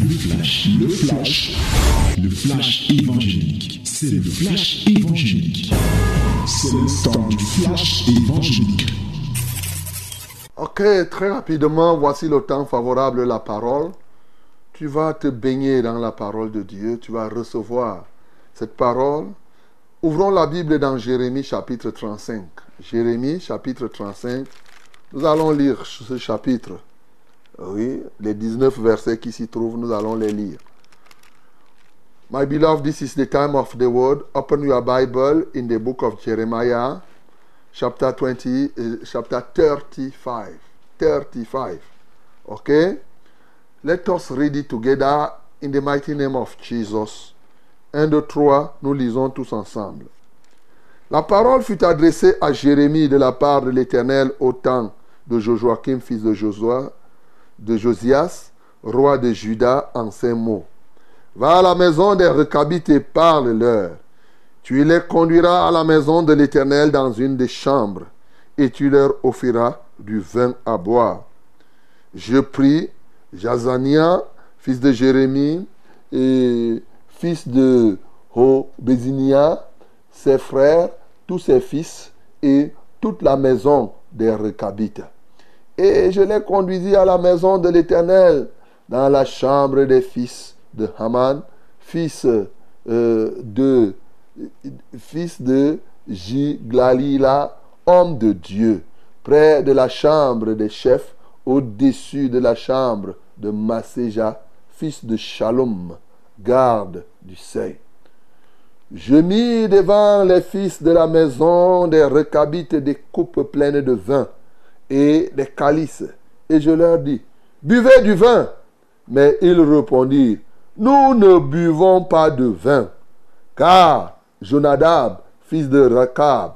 Le flash, le flash, le flash évangélique. C'est le flash évangélique. C'est le temps du flash évangélique. Ok, très rapidement, voici le temps favorable, la parole. Tu vas te baigner dans la parole de Dieu, tu vas recevoir cette parole. Ouvrons la Bible dans Jérémie chapitre 35. Jérémie chapitre 35. Nous allons lire ce chapitre. Oui, les 19 versets qui s'y trouvent, nous allons les lire. My beloved, this is the time of the word. Open your Bible in the book of Jeremiah, chapter 20, uh, chapter 35. 35. Okay? Let us read it together in the mighty name of Jesus. 1, 2, 3, nous lisons tous ensemble. La parole fut adressée à Jérémie de la part de l'Éternel au temps de Joachim, fils de Josua, de Josias, roi de Juda, en ces mots. Va à la maison des Recabites et parle-leur. Tu les conduiras à la maison de l'Éternel dans une des chambres, et tu leur offriras du vin à boire. Je prie Jazania, fils de Jérémie, et fils de Hobézinia, ses frères, tous ses fils, et toute la maison des Recabites. Et je les conduisis à la maison de l'Éternel, dans la chambre des fils de Haman, fils euh, de fils Jiglalila, homme de Dieu, près de la chambre des chefs, au-dessus de la chambre de Maséja, fils de Shalom, garde du seuil. Je mis devant les fils de la maison des recabites des coupes pleines de vin et des calices, et je leur dis, buvez du vin. Mais ils répondirent, nous ne buvons pas de vin, car Jonadab, fils de Rakab,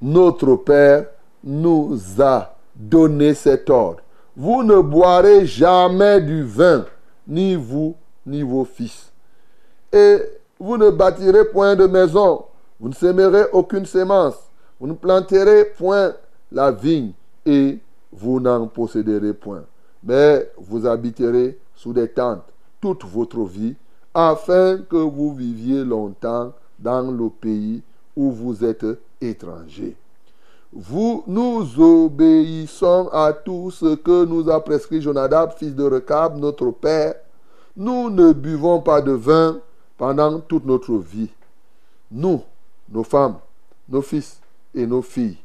notre père, nous a donné cet ordre. Vous ne boirez jamais du vin, ni vous, ni vos fils. Et vous ne bâtirez point de maison, vous ne sèmerez aucune sémence, vous ne planterez point la vigne, et vous n'en posséderez point. Mais vous habiterez sous des tentes toute votre vie, afin que vous viviez longtemps dans le pays où vous êtes étrangers. Vous, nous obéissons à tout ce que nous a prescrit Jonadab, fils de Recab, notre père. Nous ne buvons pas de vin pendant toute notre vie. Nous, nos femmes, nos fils et nos filles,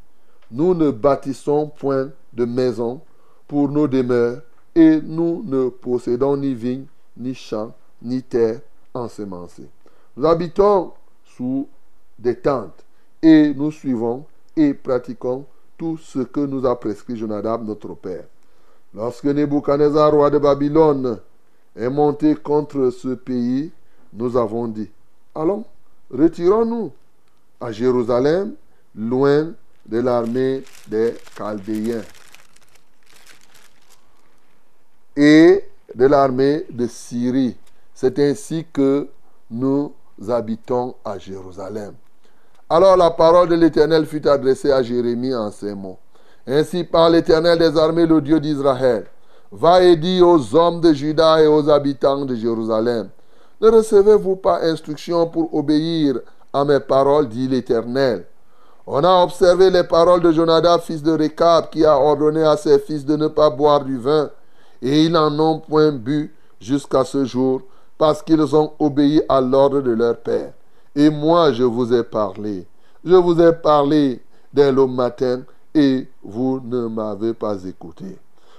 nous ne bâtissons point de maison pour nos demeures et nous ne possédons ni vignes, ni champs, ni terre ensemencée. Nous habitons sous des tentes et nous suivons et pratiquons tout ce que nous a prescrit Jonadab, notre père. Lorsque Nebuchadnezzar, roi de Babylone, est monté contre ce pays, nous avons dit, allons, retirons-nous à Jérusalem, loin de l'armée des Chaldéens et de l'armée de Syrie. C'est ainsi que nous habitons à Jérusalem. Alors la parole de l'Éternel fut adressée à Jérémie en ces mots. Ainsi parle l'Éternel des armées, le Dieu d'Israël. Va et dis aux hommes de Juda et aux habitants de Jérusalem. Ne recevez-vous pas instruction pour obéir à mes paroles, dit l'Éternel. On a observé les paroles de Jonadab, fils de Rekab, qui a ordonné à ses fils de ne pas boire du vin, et ils n'en ont point bu jusqu'à ce jour, parce qu'ils ont obéi à l'ordre de leur père. Et moi, je vous ai parlé. Je vous ai parlé dès le matin, et vous ne m'avez pas écouté.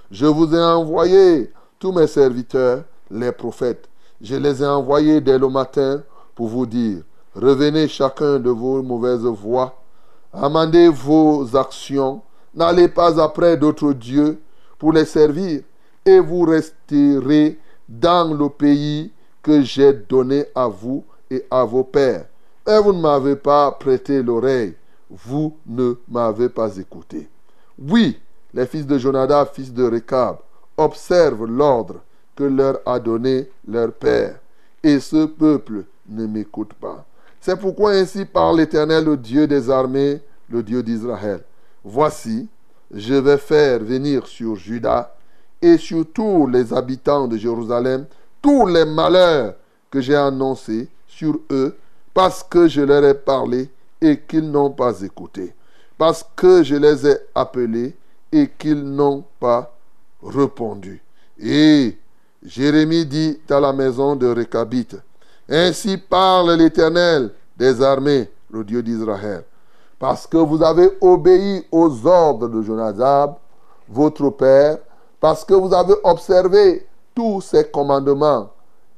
Je vous ai envoyé tous mes serviteurs, les prophètes. Je les ai envoyés dès le matin pour vous dire, revenez chacun de vos mauvaises voies, amendez vos actions, n'allez pas après d'autres dieux pour les servir, et vous resterez dans le pays que j'ai donné à vous et à vos pères. Mais vous ne m'avez pas prêté l'oreille, vous ne m'avez pas écouté. Oui, les fils de Jonadab, fils de Rekab, observent l'ordre que leur a donné leur père, et ce peuple ne m'écoute pas. C'est pourquoi ainsi parle l'Éternel, le Dieu des armées, le Dieu d'Israël. Voici, je vais faire venir sur Juda et sur tous les habitants de Jérusalem tous les malheurs que j'ai annoncés sur eux parce que je leur ai parlé et qu'ils n'ont pas écouté, parce que je les ai appelés et qu'ils n'ont pas répondu. Et Jérémie dit à la maison de Récabite, Ainsi parle l'Éternel des armées, le Dieu d'Israël, parce que vous avez obéi aux ordres de Jonadab, votre père, parce que vous avez observé tous ses commandements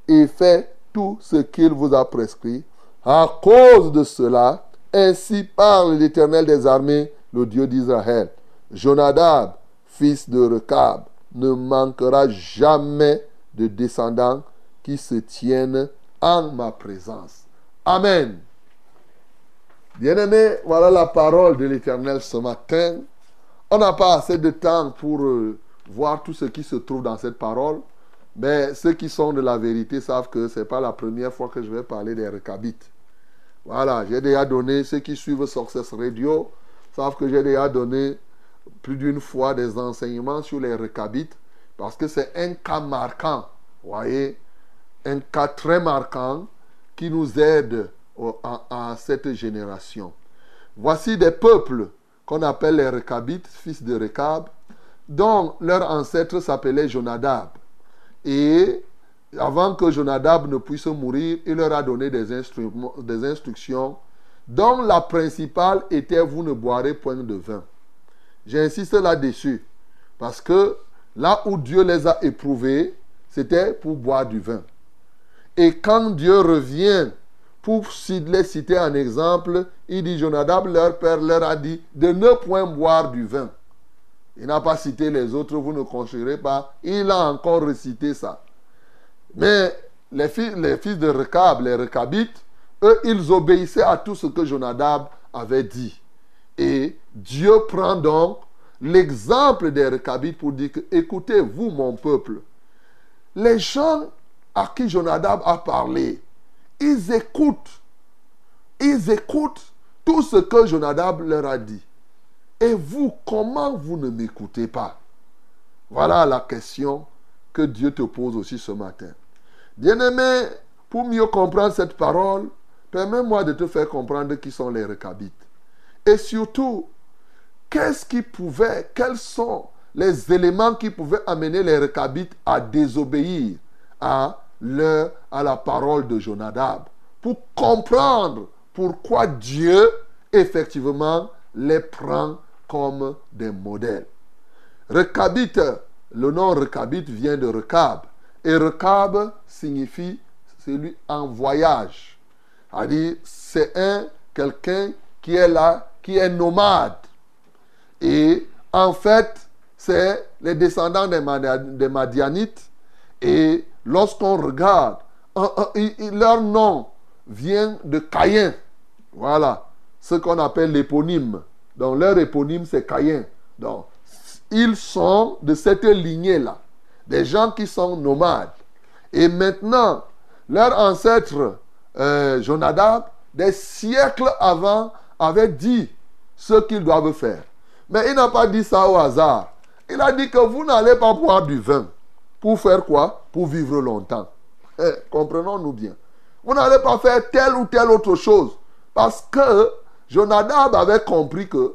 et fait tout ce qu'il vous a prescrit. À cause de cela, ainsi parle l'Éternel des armées, le Dieu d'Israël. Jonadab, fils de Recab, ne manquera jamais de descendants qui se tiennent en ma présence. Amen. Bien-aimés, voilà la parole de l'Éternel ce matin. On n'a pas assez de temps pour euh, voir tout ce qui se trouve dans cette parole, mais ceux qui sont de la vérité savent que ce n'est pas la première fois que je vais parler des recabites. Voilà, j'ai déjà donné, ceux qui suivent Success Radio savent que j'ai déjà donné plus d'une fois des enseignements sur les recabites parce que c'est un cas marquant, voyez, un cas très marquant qui nous aide à, cette génération. Voici des peuples qu'on appelle les Recabites, fils de Recab, dont leur ancêtre s'appelait Jonadab. Et avant que Jonadab ne puisse mourir, il leur a donné des, des instructions dont la principale était vous ne boirez point de vin. J'insiste là-dessus parce que là où Dieu les a éprouvés, c'était pour boire du vin. Et quand Dieu revient pour les citer un exemple, il dit Jonadab, leur père, leur a dit de ne point boire du vin. Il n'a pas cité les autres, vous ne construirez pas. Il a encore recité ça. Mais les fils, les fils de Recab, les Recabites, eux, ils obéissaient à tout ce que Jonadab avait dit. Et Dieu prend donc l'exemple des Recabites pour dire que, écoutez, vous, mon peuple, les gens à qui Jonadab a parlé, ils écoutent. Ils écoutent tout ce que Jonadab leur a dit. Et vous, comment vous ne m'écoutez pas? Voilà la question que Dieu te pose aussi ce matin. Bien-aimé, pour mieux comprendre cette parole, permets-moi de te faire comprendre qui sont les recabites. Et surtout, qu'est-ce qui pouvait, quels sont les éléments qui pouvaient amener les recabites à désobéir à, à la parole de Jonadab pour comprendre pourquoi Dieu, effectivement, les prend comme des modèles. Recabite, le nom Recabite vient de Recab. Et Recab signifie celui en voyage. C'est-à-dire, c'est un quelqu'un qui est là, qui est nomade. Et en fait, c'est les descendants des Madianites. Et lorsqu'on regarde, leur nom vient de Caïn. Voilà, ce qu'on appelle l'éponyme. Donc leur éponyme, c'est Caïn. Donc, ils sont de cette lignée-là. Des gens qui sont nomades. Et maintenant, leur ancêtre euh, Jonadab, des siècles avant, avait dit ce qu'ils doivent faire. Mais il n'a pas dit ça au hasard. Il a dit que vous n'allez pas boire du vin. Pour faire quoi? Pour vivre longtemps. Eh, comprenons-nous bien. Vous n'allez pas faire telle ou telle autre chose. Parce que Jonadab avait compris que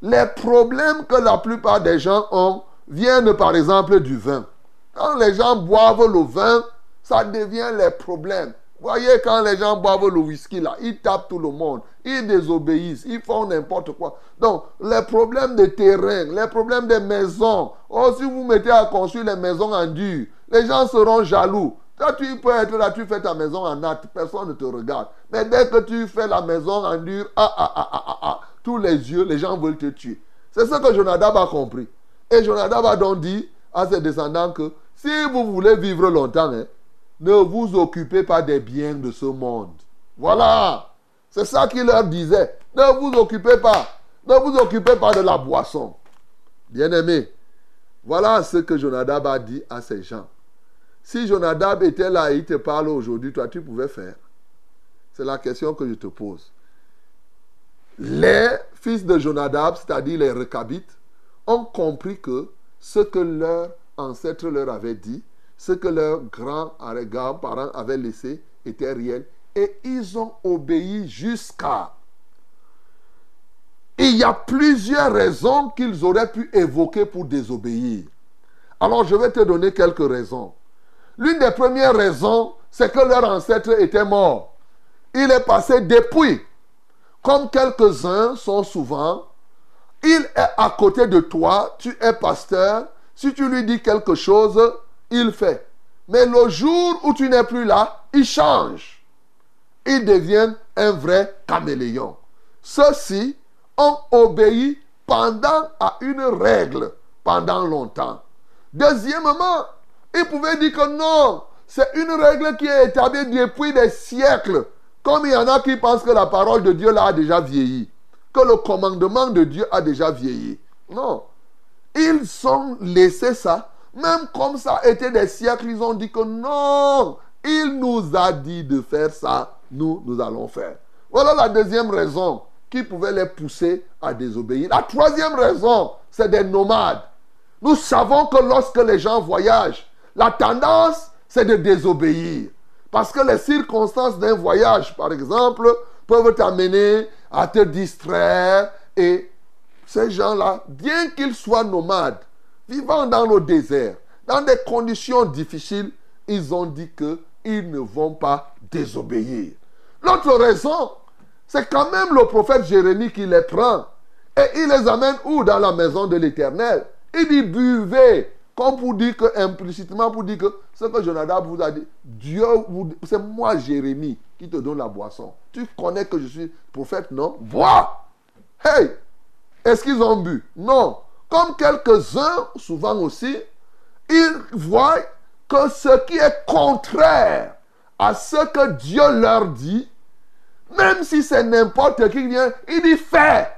les problèmes que la plupart des gens ont viennent par exemple du vin. Quand les gens boivent le vin, ça devient les problèmes. Voyez, quand les gens boivent le whisky, là, ils tapent tout le monde, ils désobéissent, ils font n'importe quoi. Donc, les problèmes de terrain, les problèmes des maisons, oh, si vous mettez à construire les maisons en dur, les gens seront jaloux. Toi, tu peux être là, tu fais ta maison en natte, personne ne te regarde. Mais dès que tu fais la maison en dur, ah, ah, ah, ah, ah, ah tous les yeux, les gens veulent te tuer. C'est ce que Jonadab a compris. Et Jonadab a donc dit à ses descendants que si vous voulez vivre longtemps, hein, ne vous occupez pas des biens de ce monde. Voilà. C'est ça qu'il leur disait. Ne vous occupez pas. Ne vous occupez pas de la boisson. Bien-aimé, voilà ce que Jonadab a dit à ces gens. Si Jonadab était là et il te parle aujourd'hui, toi, tu pouvais faire. C'est la question que je te pose. Les fils de Jonadab, c'est-à-dire les Recabites, ont compris que ce que leur ancêtre leur avait dit, ce que leurs grands-parents avaient laissé était réel. Et ils ont obéi jusqu'à. Il y a plusieurs raisons qu'ils auraient pu évoquer pour désobéir. Alors je vais te donner quelques raisons. L'une des premières raisons, c'est que leur ancêtre était mort. Il est passé depuis. Comme quelques-uns sont souvent, il est à côté de toi, tu es pasteur, si tu lui dis quelque chose, il fait. Mais le jour où tu n'es plus là, il change. Il devient un vrai caméléon. Ceux-ci ont obéi pendant à une règle pendant longtemps. Deuxièmement, ils pouvaient dire que non, c'est une règle qui est établie depuis des siècles. Comme il y en a qui pensent que la parole de Dieu là a déjà vieilli, que le commandement de Dieu a déjà vieilli. Non. Ils ont laissé ça. Même comme ça été des siècles, ils ont dit que non, il nous a dit de faire ça, nous, nous allons faire. Voilà la deuxième raison qui pouvait les pousser à désobéir. La troisième raison, c'est des nomades. Nous savons que lorsque les gens voyagent, la tendance, c'est de désobéir. Parce que les circonstances d'un voyage, par exemple, peuvent t'amener à te distraire et ces gens-là, bien qu'ils soient nomades, vivant dans le désert, dans des conditions difficiles, ils ont dit qu'ils ne vont pas désobéir. L'autre raison, c'est quand même le prophète Jérémie qui les prend. Et il les amène où Dans la maison de l'Éternel? Il dit buvez. Comme pour dire que, implicitement, pour dire que ce que Jonadab vous a dit, Dieu, c'est moi Jérémie qui te donne la boisson. Tu connais que je suis prophète, non? Bois Hey est-ce qu'ils ont bu? Non. Comme quelques-uns, souvent aussi, ils voient que ce qui est contraire à ce que Dieu leur dit, même si c'est n'importe qui vient, il dit fais.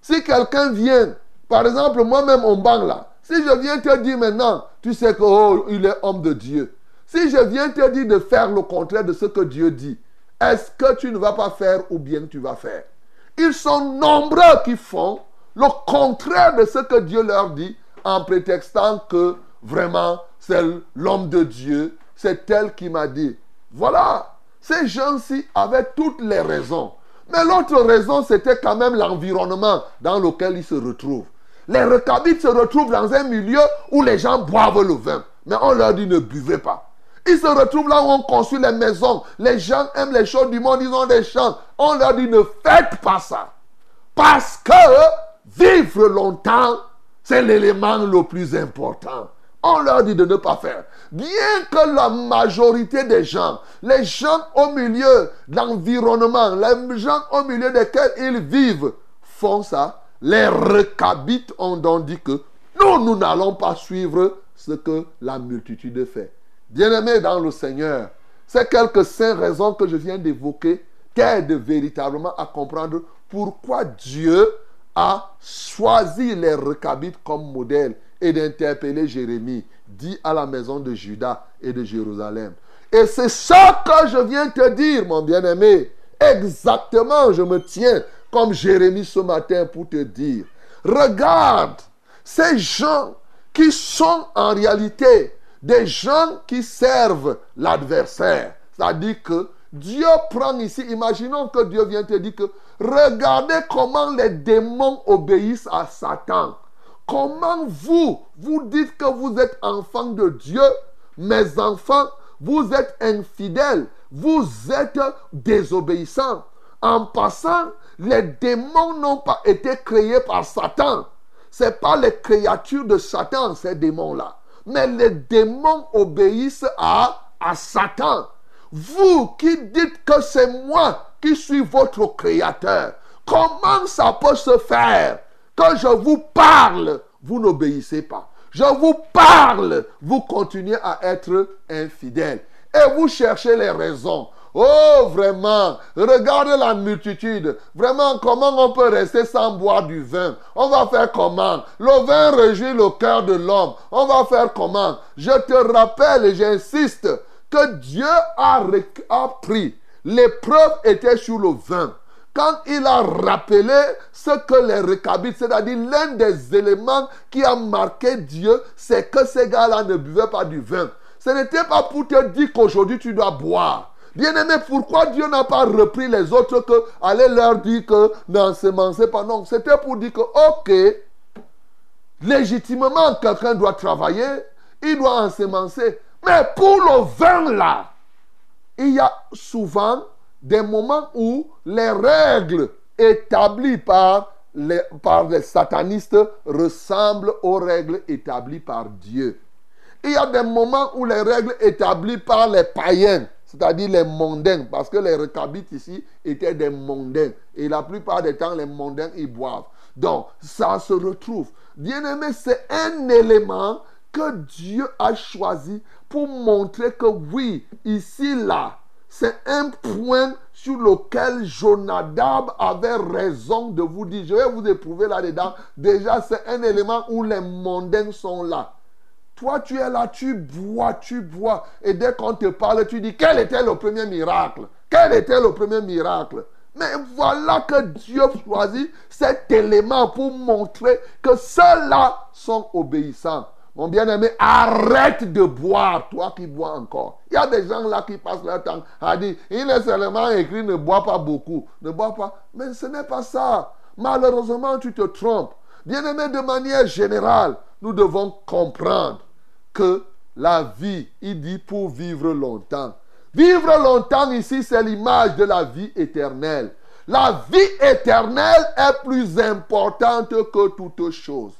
Si quelqu'un vient, par exemple, moi-même, on bang là, si je viens te dire maintenant, tu sais que oh, il est homme de Dieu. Si je viens te dire de faire le contraire de ce que Dieu dit, est-ce que tu ne vas pas faire ou bien tu vas faire? Ils sont nombreux qui font le contraire de ce que Dieu leur dit en prétextant que vraiment c'est l'homme de Dieu, c'est elle qui m'a dit. Voilà, ces gens-ci avaient toutes les raisons. Mais l'autre raison, c'était quand même l'environnement dans lequel ils se retrouvent. Les recabites se retrouvent dans un milieu où les gens boivent le vin. Mais on leur dit ne buvez pas. Ils se retrouvent là où on construit les maisons. Les gens aiment les choses du monde, ils ont des champs. On leur dit ne faites pas ça. Parce que vivre longtemps, c'est l'élément le plus important. On leur dit de ne pas faire. Bien que la majorité des gens, les gens au milieu de l'environnement, les gens au milieu desquels ils vivent, font ça, les recabites ont donc dit que nous, nous n'allons pas suivre ce que la multitude fait. Bien-aimés dans le Seigneur, ces quelques cinq raisons que je viens d'évoquer t'aident véritablement à comprendre pourquoi Dieu a choisi les recabites comme modèle et d'interpeller Jérémie, dit à la maison de Juda et de Jérusalem. Et c'est ça que je viens te dire, mon bien-aimé. Exactement, je me tiens comme Jérémie ce matin pour te dire. Regarde ces gens qui sont en réalité des gens qui servent l'adversaire. C'est-à-dire que Dieu prend ici, imaginons que Dieu vient te dire que regardez comment les démons obéissent à Satan. Comment vous, vous dites que vous êtes enfants de Dieu, mes enfants, vous êtes infidèles, vous êtes désobéissants. En passant, les démons n'ont pas été créés par Satan. Ce n'est pas les créatures de Satan, ces démons-là. Mais les démons obéissent à, à Satan. Vous qui dites que c'est moi qui suis votre créateur, comment ça peut se faire que je vous parle, vous n'obéissez pas Je vous parle, vous continuez à être infidèle. Et vous cherchez les raisons. Oh, vraiment, regarde la multitude. Vraiment, comment on peut rester sans boire du vin? On va faire comment? Le vin réjouit le cœur de l'homme. On va faire comment? Je te rappelle et j'insiste que Dieu a, a pris. L'épreuve était sur le vin. Quand il a rappelé ce que les recabites, c'est-à-dire l'un des éléments qui a marqué Dieu, c'est que ces gars-là ne buvaient pas du vin. Ce n'était pas pour te dire qu'aujourd'hui tu dois boire. Bien-aimé, pourquoi Dieu n'a pas repris les autres que aller leur dire que n'ensemencez pas? Non, c'était pour dire que, ok, légitimement, quelqu'un doit travailler, il doit ensemencer. Mais pour le vin là, il y a souvent des moments où les règles établies par les, par les satanistes ressemblent aux règles établies par Dieu. Il y a des moments où les règles établies par les païens, c'est-à-dire les mondains, parce que les recabites ici étaient des mondains. Et la plupart des temps, les mondains, ils boivent. Donc, ça se retrouve. Bien-aimé, c'est un élément que Dieu a choisi pour montrer que oui, ici, là, c'est un point sur lequel Jonadab avait raison de vous dire. Je vais vous éprouver là-dedans. Déjà, c'est un élément où les mondains sont là. Toi, tu es là, tu bois, tu bois. Et dès qu'on te parle, tu dis, quel était le premier miracle? Quel était le premier miracle? Mais voilà que Dieu choisit cet élément pour montrer que ceux-là sont obéissants. Mon bien-aimé, arrête de boire, toi qui bois encore. Il y a des gens là qui passent leur temps à dire, il est seulement écrit, ne bois pas beaucoup, ne bois pas. Mais ce n'est pas ça. Malheureusement, tu te trompes. Bien-aimé, de manière générale, nous devons comprendre que la vie, il dit pour vivre longtemps. Vivre longtemps ici, c'est l'image de la vie éternelle. La vie éternelle est plus importante que toute chose.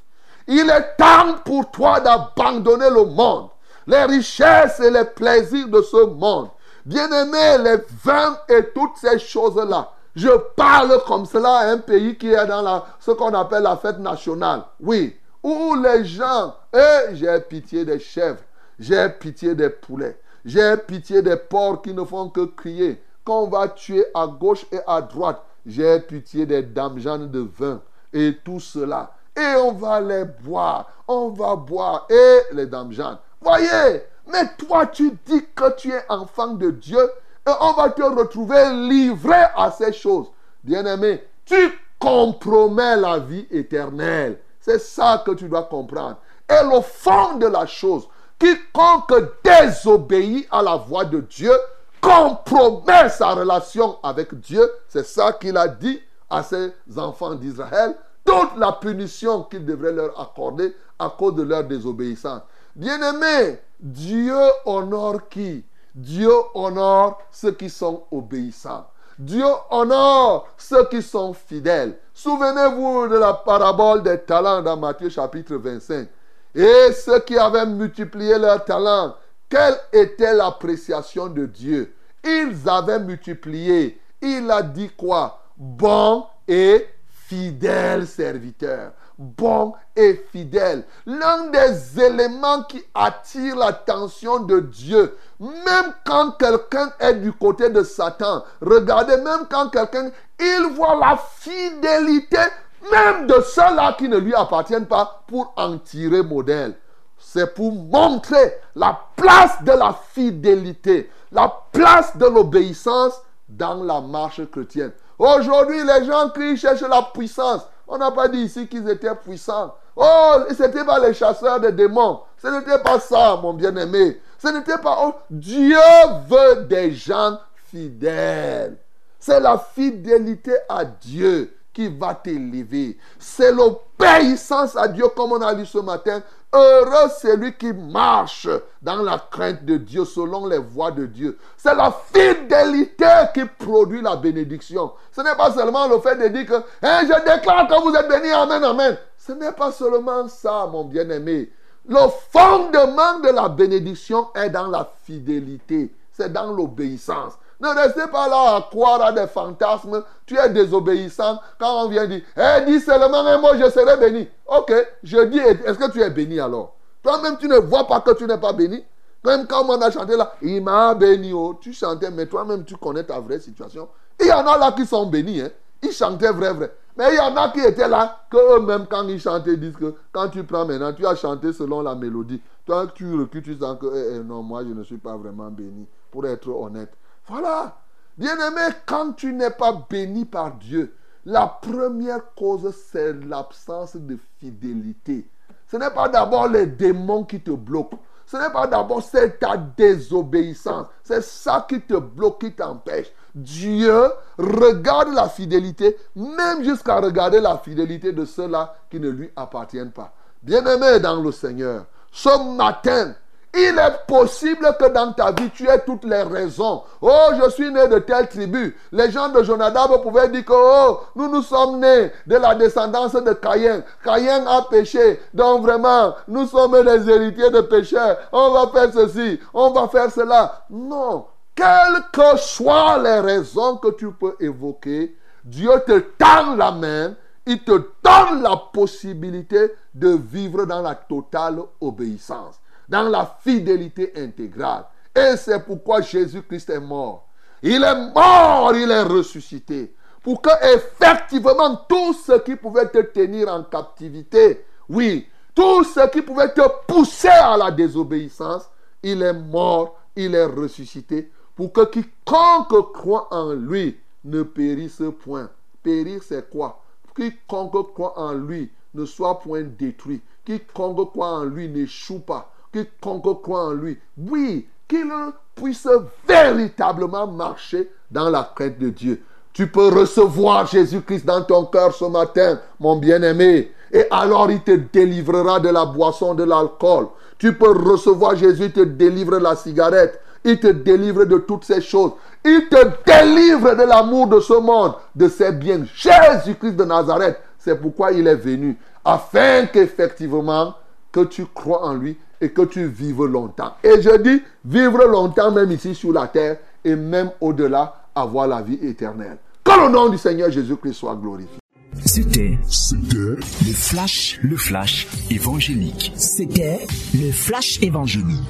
Il est temps pour toi d'abandonner le monde, les richesses et les plaisirs de ce monde. Bien-aimé, les vins et toutes ces choses-là. Je parle comme cela à un pays qui est dans la, ce qu'on appelle la fête nationale. Oui, où les gens, et j'ai pitié des chèvres, j'ai pitié des poulets, j'ai pitié des porcs qui ne font que crier, qu'on va tuer à gauche et à droite. J'ai pitié des dames de vin et tout cela et on va les boire. On va boire. Et les dames Jeanne. Voyez, mais toi tu dis que tu es enfant de Dieu et on va te retrouver livré à ces choses. Bien-aimé, tu compromets la vie éternelle. C'est ça que tu dois comprendre. Et le fond de la chose, quiconque désobéit à la voix de Dieu compromet sa relation avec Dieu. C'est ça qu'il a dit à ses enfants d'Israël toute la punition qu'il devrait leur accorder à cause de leur désobéissance. Bien-aimés, Dieu honore qui? Dieu honore ceux qui sont obéissants. Dieu honore ceux qui sont fidèles. Souvenez-vous de la parabole des talents dans Matthieu chapitre 25. Et ceux qui avaient multiplié leurs talents, quelle était l'appréciation de Dieu? Ils avaient multiplié. Il a dit quoi? Bon et fidèle serviteur, bon et fidèle. L'un des éléments qui attire l'attention de Dieu, même quand quelqu'un est du côté de Satan, regardez, même quand quelqu'un, il voit la fidélité même de ceux-là qui ne lui appartiennent pas pour en tirer modèle. C'est pour montrer la place de la fidélité, la place de l'obéissance dans la marche chrétienne. Aujourd'hui, les gens qui cherchent la puissance, on n'a pas dit ici qu'ils étaient puissants. Oh, ce n'était pas les chasseurs de démons. Ce n'était pas ça, mon bien-aimé. Ce n'était pas... Oh, Dieu veut des gens fidèles. C'est la fidélité à Dieu qui va t'élever. C'est l'obéissance à Dieu, comme on a lu ce matin. Heureux celui qui marche dans la crainte de Dieu, selon les voies de Dieu. C'est la fidélité qui produit la bénédiction. Ce n'est pas seulement le fait de dire que hein, je déclare que vous êtes bénis, Amen, Amen. Ce n'est pas seulement ça, mon bien-aimé. Le fondement de la bénédiction est dans la fidélité. C'est dans l'obéissance. Ne restez pas là à croire à des fantasmes. Tu es désobéissant. Quand on vient dire, eh, dis seulement un mot, je serai béni. Ok, je dis, est-ce que tu es béni alors? Toi-même, tu ne vois pas que tu n'es pas béni. Même quand on a chanté là, il m'a béni. Oh, tu chantais, mais toi-même, tu connais ta vraie situation. Il y en a là qui sont bénis. Hein. Ils chantaient vrai, vrai. Mais il y en a qui étaient là, que eux-mêmes, quand ils chantaient, disent que quand tu prends maintenant, tu as chanté selon la mélodie. Toi, tu recules, tu sens que eh, eh, non, moi, je ne suis pas vraiment béni, pour être honnête. Voilà. Bien-aimé, quand tu n'es pas béni par Dieu, la première cause, c'est l'absence de fidélité. Ce n'est pas d'abord les démons qui te bloquent. Ce n'est pas d'abord c'est ta désobéissance. C'est ça qui te bloque, qui t'empêche. Dieu regarde la fidélité, même jusqu'à regarder la fidélité de ceux-là qui ne lui appartiennent pas. Bien-aimé dans le Seigneur, ce matin, il est possible que dans ta vie, tu aies toutes les raisons. Oh, je suis né de telle tribu. Les gens de Jonadab pouvaient dire que, oh, nous nous sommes nés de la descendance de Caïn. Caïn a péché. Donc vraiment, nous sommes des héritiers de pécheurs. On va faire ceci, on va faire cela. Non. Quelles que soient les raisons que tu peux évoquer, Dieu te tend la main, il te donne la possibilité de vivre dans la totale obéissance dans la fidélité intégrale. Et c'est pourquoi Jésus-Christ est mort. Il est mort, il est ressuscité. Pour que effectivement tout ce qui pouvait te tenir en captivité, oui, tout ce qui pouvait te pousser à la désobéissance, il est mort, il est ressuscité. Pour que quiconque croit en lui ne périsse point. Périr, c'est quoi? Quiconque croit en lui ne soit point détruit. Quiconque croit en lui n'échoue pas quiconque croit en lui, oui, qu'il puisse véritablement marcher dans la crainte de Dieu. Tu peux recevoir Jésus-Christ dans ton cœur ce matin, mon bien-aimé. Et alors il te délivrera de la boisson, de l'alcool. Tu peux recevoir Jésus, il te délivre de la cigarette. Il te délivre de toutes ces choses. Il te délivre de l'amour de ce monde, de ses biens. Jésus-Christ de Nazareth, c'est pourquoi il est venu. Afin qu'effectivement, que tu crois en lui et que tu vives longtemps. Et je dis vivre longtemps même ici sur la terre et même au-delà, avoir la vie éternelle. Que le nom du Seigneur Jésus-Christ soit glorifié. C'était C'était le flash, le flash évangélique. C'était le flash évangélique.